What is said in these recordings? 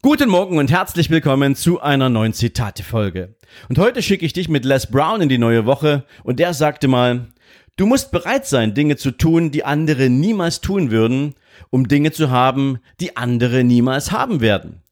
Guten Morgen und herzlich willkommen zu einer neuen Zitate-Folge. Und heute schicke ich dich mit Les Brown in die neue Woche und der sagte mal, du musst bereit sein, Dinge zu tun, die andere niemals tun würden, um Dinge zu haben, die andere niemals haben werden.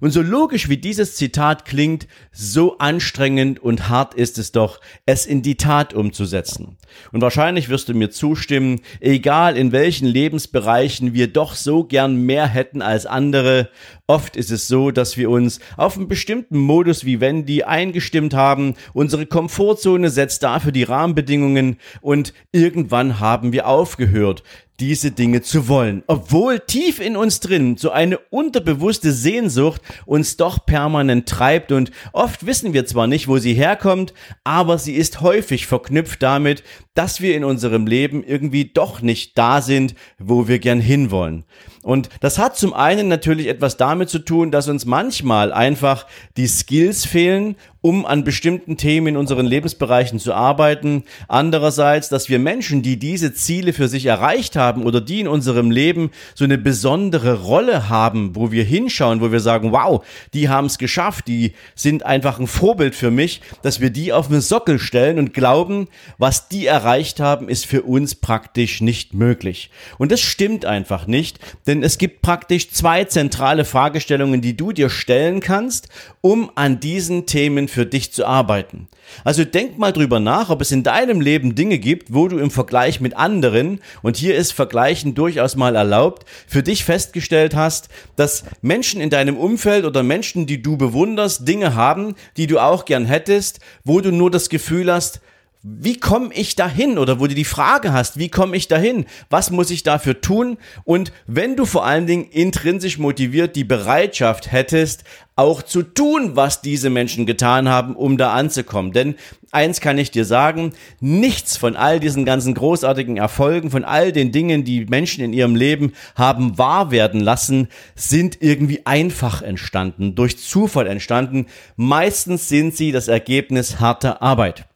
Und so logisch wie dieses Zitat klingt, so anstrengend und hart ist es doch, es in die Tat umzusetzen. Und wahrscheinlich wirst du mir zustimmen, egal in welchen Lebensbereichen wir doch so gern mehr hätten als andere, oft ist es so, dass wir uns auf einen bestimmten Modus wie Wendy eingestimmt haben, unsere Komfortzone setzt dafür die Rahmenbedingungen und irgendwann haben wir aufgehört, diese Dinge zu wollen, obwohl tief in uns drin so eine unterbewusste Sehnsucht uns doch permanent treibt und oft wissen wir zwar nicht, wo sie herkommt, aber sie ist häufig verknüpft damit, dass wir in unserem Leben irgendwie doch nicht da sind, wo wir gern hinwollen. Und das hat zum einen natürlich etwas damit zu tun, dass uns manchmal einfach die Skills fehlen, um an bestimmten Themen in unseren Lebensbereichen zu arbeiten. Andererseits, dass wir Menschen, die diese Ziele für sich erreicht haben oder die in unserem Leben so eine besondere Rolle haben, wo wir hinschauen, wo wir sagen, wow, die haben es geschafft, die sind einfach ein Vorbild für mich, dass wir die auf den Sockel stellen und glauben, was die erreicht haben, ist für uns praktisch nicht möglich. Und das stimmt einfach nicht, denn es gibt praktisch zwei zentrale Fragestellungen, die du dir stellen kannst, um an diesen Themen für dich zu arbeiten. Also denk mal drüber nach, ob es in deinem Leben Dinge gibt, wo du im Vergleich mit anderen, und hier ist Vergleichen durchaus mal erlaubt, für dich festgestellt hast, dass Menschen in deinem Umfeld oder Menschen, die du bewunderst, Dinge haben, die du auch gern hättest, wo du nur das Gefühl hast, wie komme ich dahin? Oder wo du die Frage hast, wie komme ich dahin? Was muss ich dafür tun? Und wenn du vor allen Dingen intrinsisch motiviert die Bereitschaft hättest, auch zu tun, was diese Menschen getan haben, um da anzukommen. Denn eins kann ich dir sagen, nichts von all diesen ganzen großartigen Erfolgen, von all den Dingen, die Menschen in ihrem Leben haben wahr werden lassen, sind irgendwie einfach entstanden, durch Zufall entstanden. Meistens sind sie das Ergebnis harter Arbeit.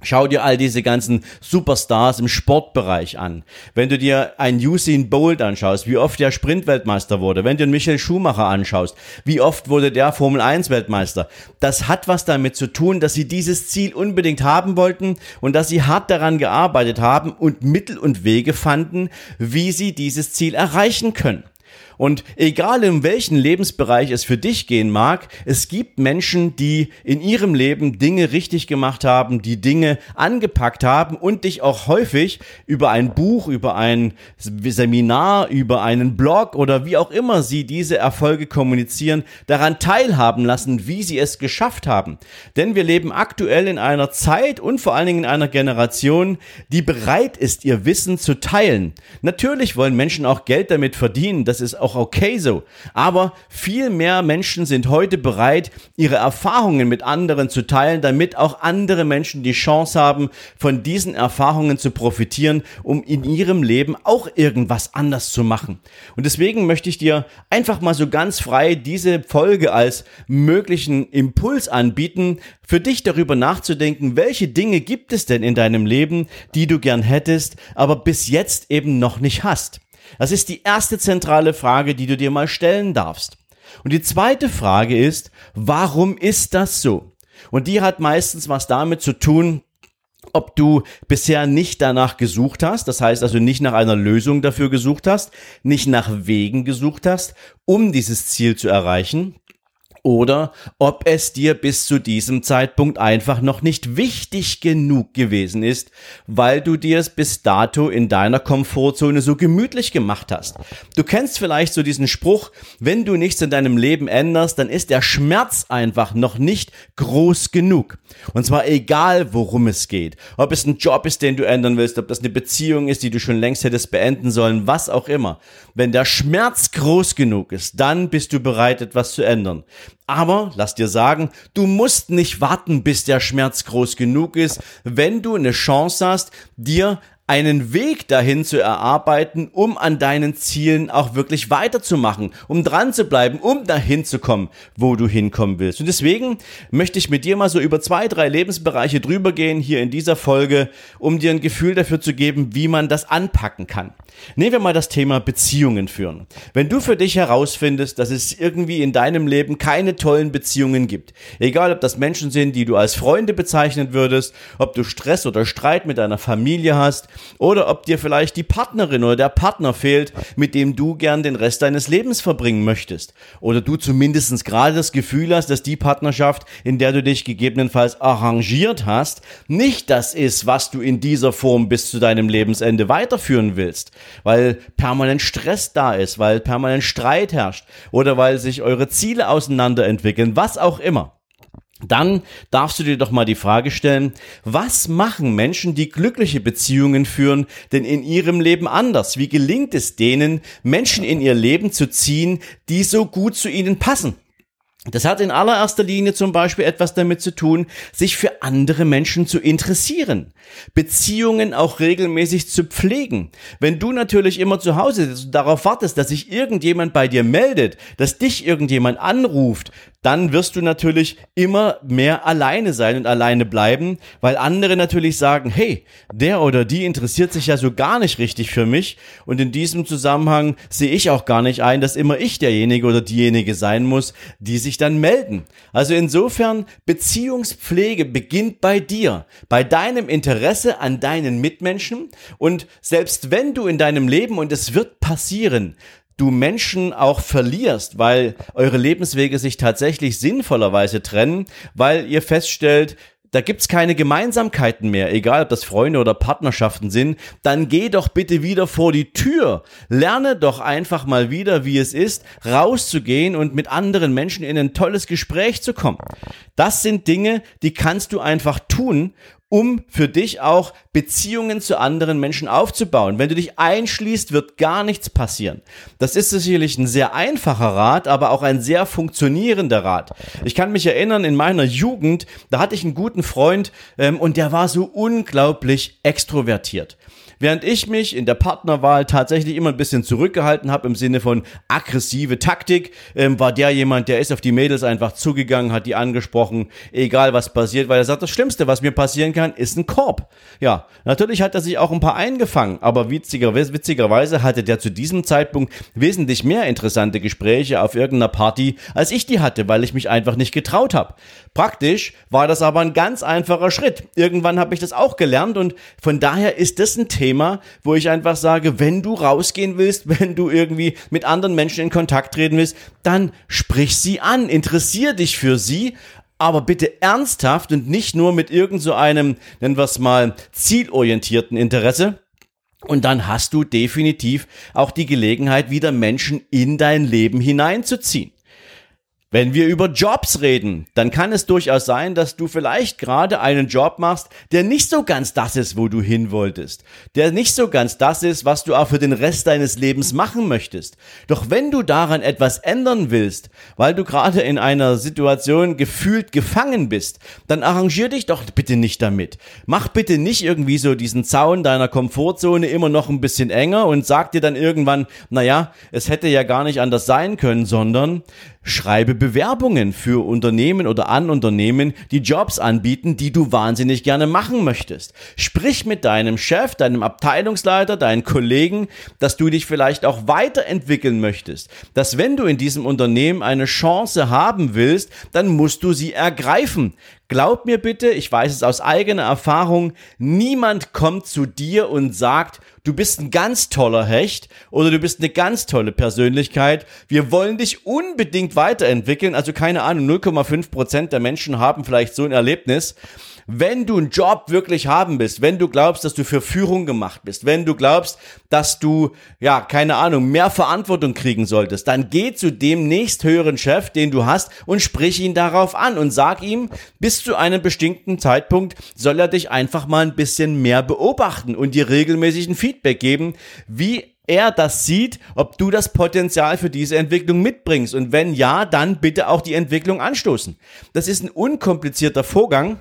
Schau dir all diese ganzen Superstars im Sportbereich an. Wenn du dir einen Usain Bolt anschaust, wie oft der Sprintweltmeister wurde, wenn du einen Michael Schumacher anschaust, wie oft wurde der Formel 1 Weltmeister, das hat was damit zu tun, dass sie dieses Ziel unbedingt haben wollten und dass sie hart daran gearbeitet haben und Mittel und Wege fanden, wie sie dieses Ziel erreichen können. Und egal in welchen Lebensbereich es für dich gehen mag, es gibt Menschen, die in ihrem Leben Dinge richtig gemacht haben, die Dinge angepackt haben und dich auch häufig über ein Buch, über ein Seminar, über einen Blog oder wie auch immer sie diese Erfolge kommunizieren, daran teilhaben lassen, wie sie es geschafft haben. Denn wir leben aktuell in einer Zeit und vor allen Dingen in einer Generation, die bereit ist, ihr Wissen zu teilen. Natürlich wollen Menschen auch Geld damit verdienen, das ist auch okay so. Aber viel mehr Menschen sind heute bereit, ihre Erfahrungen mit anderen zu teilen, damit auch andere Menschen die Chance haben, von diesen Erfahrungen zu profitieren, um in ihrem Leben auch irgendwas anders zu machen. Und deswegen möchte ich dir einfach mal so ganz frei diese Folge als möglichen Impuls anbieten, für dich darüber nachzudenken, welche Dinge gibt es denn in deinem Leben, die du gern hättest, aber bis jetzt eben noch nicht hast. Das ist die erste zentrale Frage, die du dir mal stellen darfst. Und die zweite Frage ist, warum ist das so? Und die hat meistens was damit zu tun, ob du bisher nicht danach gesucht hast, das heißt also nicht nach einer Lösung dafür gesucht hast, nicht nach Wegen gesucht hast, um dieses Ziel zu erreichen, oder ob es dir bis zu diesem Zeitpunkt einfach noch nicht wichtig genug gewesen ist, weil du dir es bis dato in deiner Komfortzone so gemütlich gemacht hast. Du kennst vielleicht so diesen Spruch, wenn du nichts in deinem Leben änderst, dann ist der Schmerz einfach noch nicht groß genug. Und zwar egal, worum es geht. Ob es ein Job ist, den du ändern willst, ob das eine Beziehung ist, die du schon längst hättest beenden sollen, was auch immer. wenn der Schmerz groß genug ist, dann bist du bereit, etwas zu ändern. Aber lass dir sagen, du musst nicht warten, bis der Schmerz groß genug ist, wenn du eine Chance hast, dir einen Weg dahin zu erarbeiten, um an deinen Zielen auch wirklich weiterzumachen, um dran zu bleiben, um dahin zu kommen, wo du hinkommen willst. Und deswegen möchte ich mit dir mal so über zwei, drei Lebensbereiche drüber gehen hier in dieser Folge, um dir ein Gefühl dafür zu geben, wie man das anpacken kann. Nehmen wir mal das Thema Beziehungen führen. Wenn du für dich herausfindest, dass es irgendwie in deinem Leben keine tollen Beziehungen gibt, egal ob das Menschen sind, die du als Freunde bezeichnen würdest, ob du Stress oder Streit mit deiner Familie hast, oder ob dir vielleicht die Partnerin oder der Partner fehlt, mit dem du gern den Rest deines Lebens verbringen möchtest. Oder du zumindest gerade das Gefühl hast, dass die Partnerschaft, in der du dich gegebenenfalls arrangiert hast, nicht das ist, was du in dieser Form bis zu deinem Lebensende weiterführen willst. Weil permanent Stress da ist, weil permanent Streit herrscht oder weil sich eure Ziele auseinanderentwickeln, was auch immer dann darfst du dir doch mal die Frage stellen, was machen Menschen, die glückliche Beziehungen führen, denn in ihrem Leben anders? Wie gelingt es denen, Menschen in ihr Leben zu ziehen, die so gut zu ihnen passen? Das hat in allererster Linie zum Beispiel etwas damit zu tun, sich für andere Menschen zu interessieren, Beziehungen auch regelmäßig zu pflegen. Wenn du natürlich immer zu Hause darauf wartest, dass sich irgendjemand bei dir meldet, dass dich irgendjemand anruft, dann wirst du natürlich immer mehr alleine sein und alleine bleiben, weil andere natürlich sagen, hey, der oder die interessiert sich ja so gar nicht richtig für mich und in diesem Zusammenhang sehe ich auch gar nicht ein, dass immer ich derjenige oder diejenige sein muss, die sich dann melden. Also insofern, Beziehungspflege beginnt bei dir, bei deinem Interesse an deinen Mitmenschen und selbst wenn du in deinem Leben, und es wird passieren, du Menschen auch verlierst, weil eure Lebenswege sich tatsächlich sinnvollerweise trennen, weil ihr feststellt, da gibt's keine Gemeinsamkeiten mehr, egal ob das Freunde oder Partnerschaften sind, dann geh doch bitte wieder vor die Tür. Lerne doch einfach mal wieder, wie es ist, rauszugehen und mit anderen Menschen in ein tolles Gespräch zu kommen. Das sind Dinge, die kannst du einfach tun um für dich auch Beziehungen zu anderen Menschen aufzubauen. Wenn du dich einschließt, wird gar nichts passieren. Das ist sicherlich ein sehr einfacher Rat, aber auch ein sehr funktionierender Rat. Ich kann mich erinnern, in meiner Jugend, da hatte ich einen guten Freund ähm, und der war so unglaublich extrovertiert. Während ich mich in der Partnerwahl tatsächlich immer ein bisschen zurückgehalten habe im Sinne von aggressive Taktik, ähm, war der jemand, der ist auf die Mädels einfach zugegangen, hat die angesprochen, egal was passiert, weil er sagt, das Schlimmste, was mir passieren kann, ist ein Korb. Ja, natürlich hat er sich auch ein paar eingefangen, aber witziger, witzigerweise hatte der zu diesem Zeitpunkt wesentlich mehr interessante Gespräche auf irgendeiner Party, als ich die hatte, weil ich mich einfach nicht getraut habe. Praktisch war das aber ein ganz einfacher Schritt. Irgendwann habe ich das auch gelernt und von daher ist das ein Thema, Thema, wo ich einfach sage, wenn du rausgehen willst, wenn du irgendwie mit anderen Menschen in Kontakt treten willst, dann sprich sie an, interessier dich für sie, aber bitte ernsthaft und nicht nur mit irgend so einem, nennen wir es mal, zielorientierten Interesse. Und dann hast du definitiv auch die Gelegenheit, wieder Menschen in dein Leben hineinzuziehen. Wenn wir über Jobs reden, dann kann es durchaus sein, dass du vielleicht gerade einen Job machst, der nicht so ganz das ist, wo du hin wolltest, der nicht so ganz das ist, was du auch für den Rest deines Lebens machen möchtest. Doch wenn du daran etwas ändern willst, weil du gerade in einer Situation gefühlt gefangen bist, dann arrangier dich doch bitte nicht damit. Mach bitte nicht irgendwie so diesen Zaun deiner Komfortzone immer noch ein bisschen enger und sag dir dann irgendwann, naja, es hätte ja gar nicht anders sein können, sondern Schreibe Bewerbungen für Unternehmen oder an Unternehmen, die Jobs anbieten, die du wahnsinnig gerne machen möchtest. Sprich mit deinem Chef, deinem Abteilungsleiter, deinen Kollegen, dass du dich vielleicht auch weiterentwickeln möchtest. Dass wenn du in diesem Unternehmen eine Chance haben willst, dann musst du sie ergreifen. Glaub mir bitte, ich weiß es aus eigener Erfahrung, niemand kommt zu dir und sagt, du bist ein ganz toller Hecht oder du bist eine ganz tolle Persönlichkeit. Wir wollen dich unbedingt weiterentwickeln. Also keine Ahnung, 0,5 Prozent der Menschen haben vielleicht so ein Erlebnis wenn du einen Job wirklich haben willst, wenn du glaubst, dass du für Führung gemacht bist, wenn du glaubst, dass du, ja, keine Ahnung, mehr Verantwortung kriegen solltest, dann geh zu dem nächsthöheren Chef, den du hast und sprich ihn darauf an und sag ihm, bis zu einem bestimmten Zeitpunkt soll er dich einfach mal ein bisschen mehr beobachten und dir regelmäßig ein Feedback geben, wie er das sieht, ob du das Potenzial für diese Entwicklung mitbringst. Und wenn ja, dann bitte auch die Entwicklung anstoßen. Das ist ein unkomplizierter Vorgang.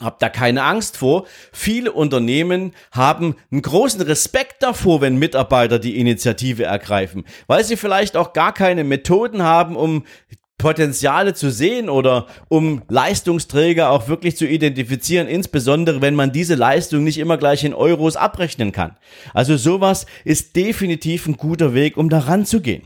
Hab da keine Angst vor. Viele Unternehmen haben einen großen Respekt davor, wenn Mitarbeiter die Initiative ergreifen, weil sie vielleicht auch gar keine Methoden haben, um Potenziale zu sehen oder um Leistungsträger auch wirklich zu identifizieren, insbesondere wenn man diese Leistung nicht immer gleich in Euros abrechnen kann. Also sowas ist definitiv ein guter Weg, um da ranzugehen.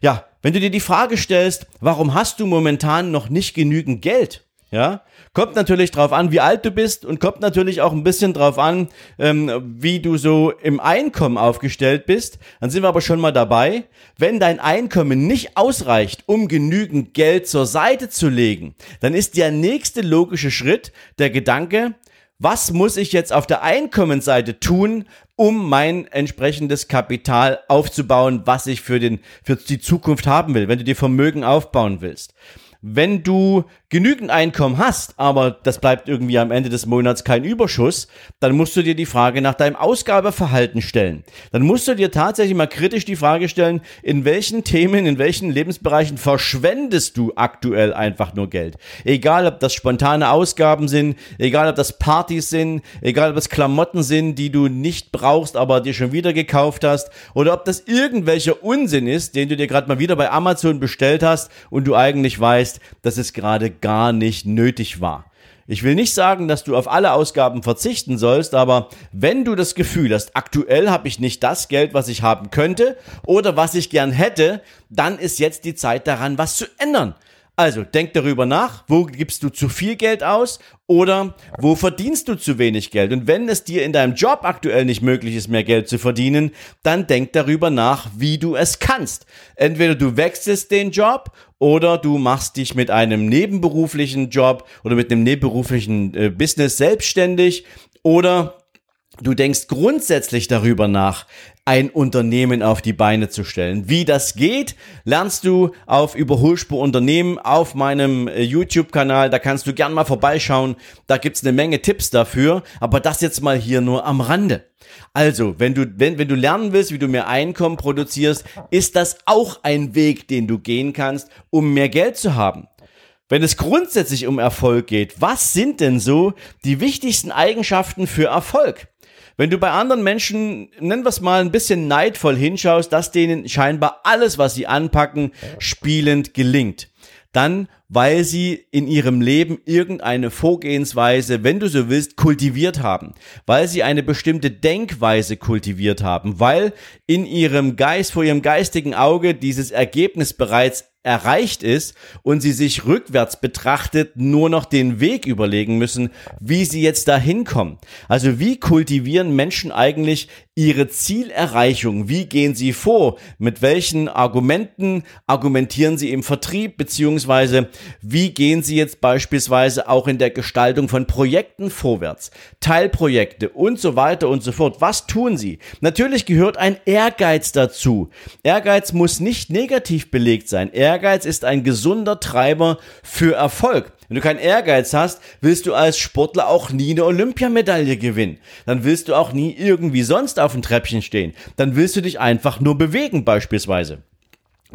Ja, wenn du dir die Frage stellst, warum hast du momentan noch nicht genügend Geld? Ja, kommt natürlich drauf an, wie alt du bist und kommt natürlich auch ein bisschen drauf an, ähm, wie du so im Einkommen aufgestellt bist. Dann sind wir aber schon mal dabei. Wenn dein Einkommen nicht ausreicht, um genügend Geld zur Seite zu legen, dann ist der nächste logische Schritt der Gedanke, was muss ich jetzt auf der Einkommensseite tun, um mein entsprechendes Kapital aufzubauen, was ich für den, für die Zukunft haben will, wenn du dir Vermögen aufbauen willst. Wenn du genügend Einkommen hast, aber das bleibt irgendwie am Ende des Monats kein Überschuss, dann musst du dir die Frage nach deinem Ausgabeverhalten stellen. Dann musst du dir tatsächlich mal kritisch die Frage stellen, in welchen Themen, in welchen Lebensbereichen verschwendest du aktuell einfach nur Geld? Egal, ob das spontane Ausgaben sind, egal, ob das Partys sind, egal, ob das Klamotten sind, die du nicht brauchst, aber dir schon wieder gekauft hast, oder ob das irgendwelcher Unsinn ist, den du dir gerade mal wieder bei Amazon bestellt hast und du eigentlich weißt, dass es gerade gar nicht nötig war. Ich will nicht sagen, dass du auf alle Ausgaben verzichten sollst, aber wenn du das Gefühl hast, aktuell habe ich nicht das Geld, was ich haben könnte oder was ich gern hätte, dann ist jetzt die Zeit daran, was zu ändern. Also denk darüber nach, wo gibst du zu viel Geld aus oder wo verdienst du zu wenig Geld? Und wenn es dir in deinem Job aktuell nicht möglich ist, mehr Geld zu verdienen, dann denk darüber nach, wie du es kannst. Entweder du wechselst den Job oder du machst dich mit einem nebenberuflichen Job oder mit einem nebenberuflichen äh, Business selbstständig oder Du denkst grundsätzlich darüber nach, ein Unternehmen auf die Beine zu stellen. Wie das geht, lernst du auf Überholspur Unternehmen auf meinem äh, YouTube-Kanal. Da kannst du gern mal vorbeischauen. Da gibt's eine Menge Tipps dafür. Aber das jetzt mal hier nur am Rande. Also, wenn du, wenn, wenn du lernen willst, wie du mehr Einkommen produzierst, ist das auch ein Weg, den du gehen kannst, um mehr Geld zu haben. Wenn es grundsätzlich um Erfolg geht, was sind denn so die wichtigsten Eigenschaften für Erfolg? Wenn du bei anderen Menschen, nennen wir es mal, ein bisschen neidvoll hinschaust, dass denen scheinbar alles, was sie anpacken, spielend gelingt, dann weil sie in ihrem Leben irgendeine Vorgehensweise, wenn du so willst, kultiviert haben, weil sie eine bestimmte Denkweise kultiviert haben, weil in ihrem Geist, vor ihrem geistigen Auge dieses Ergebnis bereits erreicht ist und sie sich rückwärts betrachtet nur noch den Weg überlegen müssen, wie sie jetzt da hinkommen. Also wie kultivieren Menschen eigentlich ihre Zielerreichung? Wie gehen sie vor? Mit welchen Argumenten argumentieren sie im Vertrieb? Beziehungsweise wie gehen sie jetzt beispielsweise auch in der Gestaltung von Projekten vorwärts? Teilprojekte und so weiter und so fort. Was tun sie? Natürlich gehört ein Ehrgeiz dazu. Ehrgeiz muss nicht negativ belegt sein. Ehrgeiz ist ein gesunder Treiber für Erfolg. Wenn du keinen Ehrgeiz hast, willst du als Sportler auch nie eine Olympiamedaille gewinnen. Dann willst du auch nie irgendwie sonst auf dem Treppchen stehen. Dann willst du dich einfach nur bewegen beispielsweise.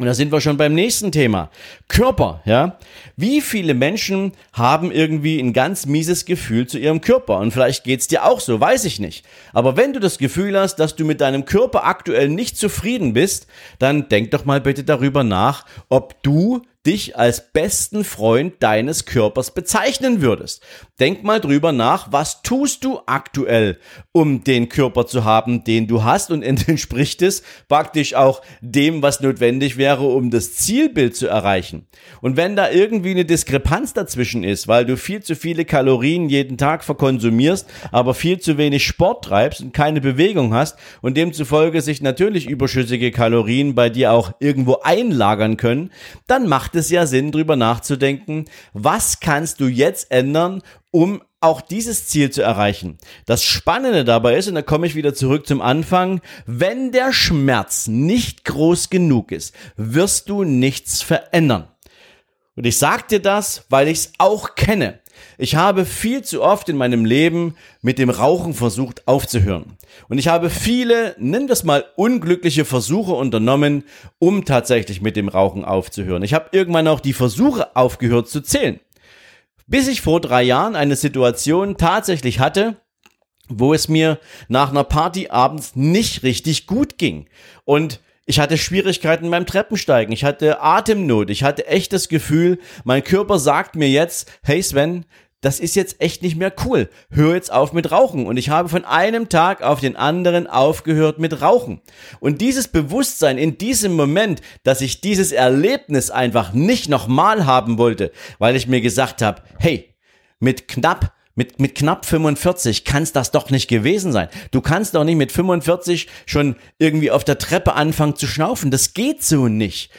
Und da sind wir schon beim nächsten Thema. Körper, ja. Wie viele Menschen haben irgendwie ein ganz mieses Gefühl zu ihrem Körper? Und vielleicht geht's dir auch so, weiß ich nicht. Aber wenn du das Gefühl hast, dass du mit deinem Körper aktuell nicht zufrieden bist, dann denk doch mal bitte darüber nach, ob du dich als besten Freund deines Körpers bezeichnen würdest. Denk mal drüber nach, was tust du aktuell, um den Körper zu haben, den du hast und entspricht es praktisch auch dem, was notwendig wäre, um das Zielbild zu erreichen. Und wenn da irgendwie eine Diskrepanz dazwischen ist, weil du viel zu viele Kalorien jeden Tag verkonsumierst, aber viel zu wenig Sport treibst und keine Bewegung hast und demzufolge sich natürlich überschüssige Kalorien bei dir auch irgendwo einlagern können, dann macht macht es ja Sinn, drüber nachzudenken, was kannst du jetzt ändern, um auch dieses Ziel zu erreichen. Das Spannende dabei ist, und da komme ich wieder zurück zum Anfang, wenn der Schmerz nicht groß genug ist, wirst du nichts verändern. Und ich sage dir das, weil ich es auch kenne. Ich habe viel zu oft in meinem Leben mit dem Rauchen versucht aufzuhören. Und ich habe viele, nennen wir es mal, unglückliche Versuche unternommen, um tatsächlich mit dem Rauchen aufzuhören. Ich habe irgendwann auch die Versuche aufgehört zu zählen. Bis ich vor drei Jahren eine Situation tatsächlich hatte, wo es mir nach einer Party abends nicht richtig gut ging. Und ich hatte Schwierigkeiten beim Treppensteigen. Ich hatte Atemnot. Ich hatte echt das Gefühl, mein Körper sagt mir jetzt, hey Sven, das ist jetzt echt nicht mehr cool. Hör jetzt auf mit Rauchen. Und ich habe von einem Tag auf den anderen aufgehört mit Rauchen. Und dieses Bewusstsein in diesem Moment, dass ich dieses Erlebnis einfach nicht nochmal haben wollte, weil ich mir gesagt habe, hey, mit knapp mit, mit knapp 45 kann es das doch nicht gewesen sein. Du kannst doch nicht mit 45 schon irgendwie auf der Treppe anfangen zu schnaufen. Das geht so nicht.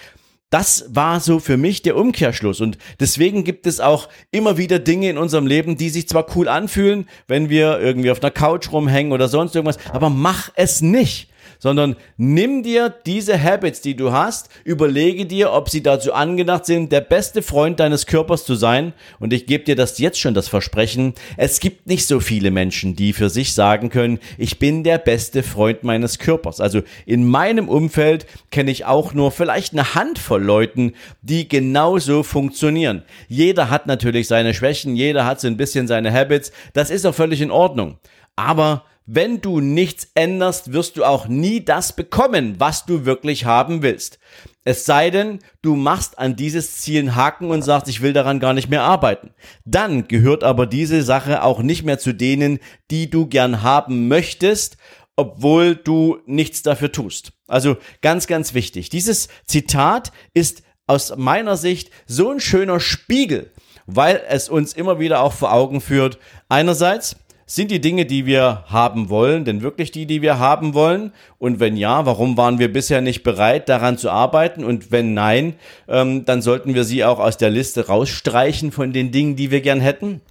Das war so für mich der Umkehrschluss. Und deswegen gibt es auch immer wieder Dinge in unserem Leben, die sich zwar cool anfühlen, wenn wir irgendwie auf einer Couch rumhängen oder sonst irgendwas, aber mach es nicht sondern nimm dir diese Habits, die du hast, überlege dir, ob sie dazu angedacht sind, der beste Freund deines Körpers zu sein. Und ich gebe dir das jetzt schon das Versprechen. Es gibt nicht so viele Menschen, die für sich sagen können, ich bin der beste Freund meines Körpers. Also in meinem Umfeld kenne ich auch nur vielleicht eine Handvoll Leuten, die genauso funktionieren. Jeder hat natürlich seine Schwächen, jeder hat so ein bisschen seine Habits. Das ist auch völlig in Ordnung. Aber wenn du nichts änderst, wirst du auch nie das bekommen, was du wirklich haben willst. Es sei denn, du machst an dieses Ziel einen Haken und sagst, ich will daran gar nicht mehr arbeiten. Dann gehört aber diese Sache auch nicht mehr zu denen, die du gern haben möchtest, obwohl du nichts dafür tust. Also ganz, ganz wichtig. Dieses Zitat ist aus meiner Sicht so ein schöner Spiegel, weil es uns immer wieder auch vor Augen führt. Einerseits, sind die Dinge, die wir haben wollen, denn wirklich die, die wir haben wollen? Und wenn ja, warum waren wir bisher nicht bereit, daran zu arbeiten? Und wenn nein, ähm, dann sollten wir sie auch aus der Liste rausstreichen von den Dingen, die wir gern hätten.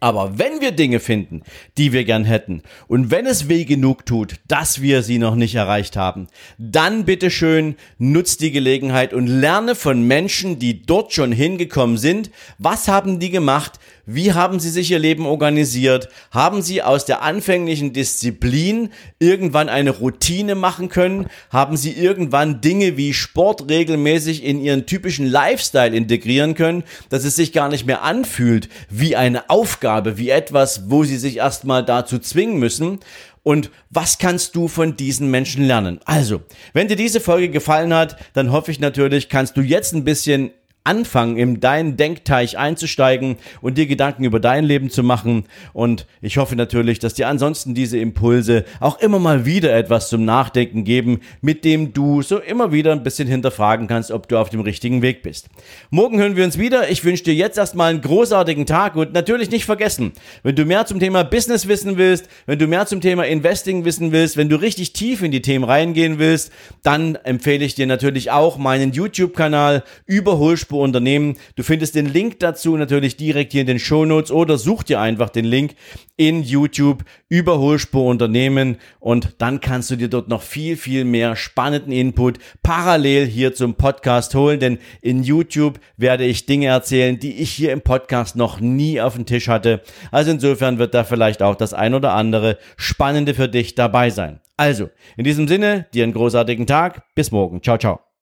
Aber wenn wir Dinge finden, die wir gern hätten, und wenn es weh genug tut, dass wir sie noch nicht erreicht haben, dann bitteschön nutzt die Gelegenheit und lerne von Menschen, die dort schon hingekommen sind. Was haben die gemacht? Wie haben sie sich ihr Leben organisiert? Haben sie aus der anfänglichen Disziplin irgendwann eine Routine machen können? Haben sie irgendwann Dinge wie Sport regelmäßig in ihren typischen Lifestyle integrieren können, dass es sich gar nicht mehr anfühlt wie eine Aufgabe, wie etwas, wo sie sich erstmal dazu zwingen müssen? und was kannst du von diesen Menschen lernen? Also, wenn dir diese Folge gefallen hat, dann hoffe ich natürlich, kannst du jetzt ein bisschen anfangen, in deinen Denkteich einzusteigen und dir Gedanken über dein Leben zu machen. Und ich hoffe natürlich, dass dir ansonsten diese Impulse auch immer mal wieder etwas zum Nachdenken geben, mit dem du so immer wieder ein bisschen hinterfragen kannst, ob du auf dem richtigen Weg bist. Morgen hören wir uns wieder. Ich wünsche dir jetzt erstmal einen großartigen Tag und natürlich nicht vergessen, wenn du mehr zum Thema Business wissen willst, wenn du mehr zum Thema Investing wissen willst, wenn du richtig tief in die Themen reingehen willst, dann empfehle ich dir natürlich auch meinen YouTube-Kanal Überholspur Spur Unternehmen. Du findest den Link dazu natürlich direkt hier in den Show Notes oder such dir einfach den Link in YouTube Überholspur Unternehmen und dann kannst du dir dort noch viel, viel mehr spannenden Input parallel hier zum Podcast holen, denn in YouTube werde ich Dinge erzählen, die ich hier im Podcast noch nie auf dem Tisch hatte. Also insofern wird da vielleicht auch das ein oder andere Spannende für dich dabei sein. Also, in diesem Sinne, dir einen großartigen Tag. Bis morgen. Ciao, ciao.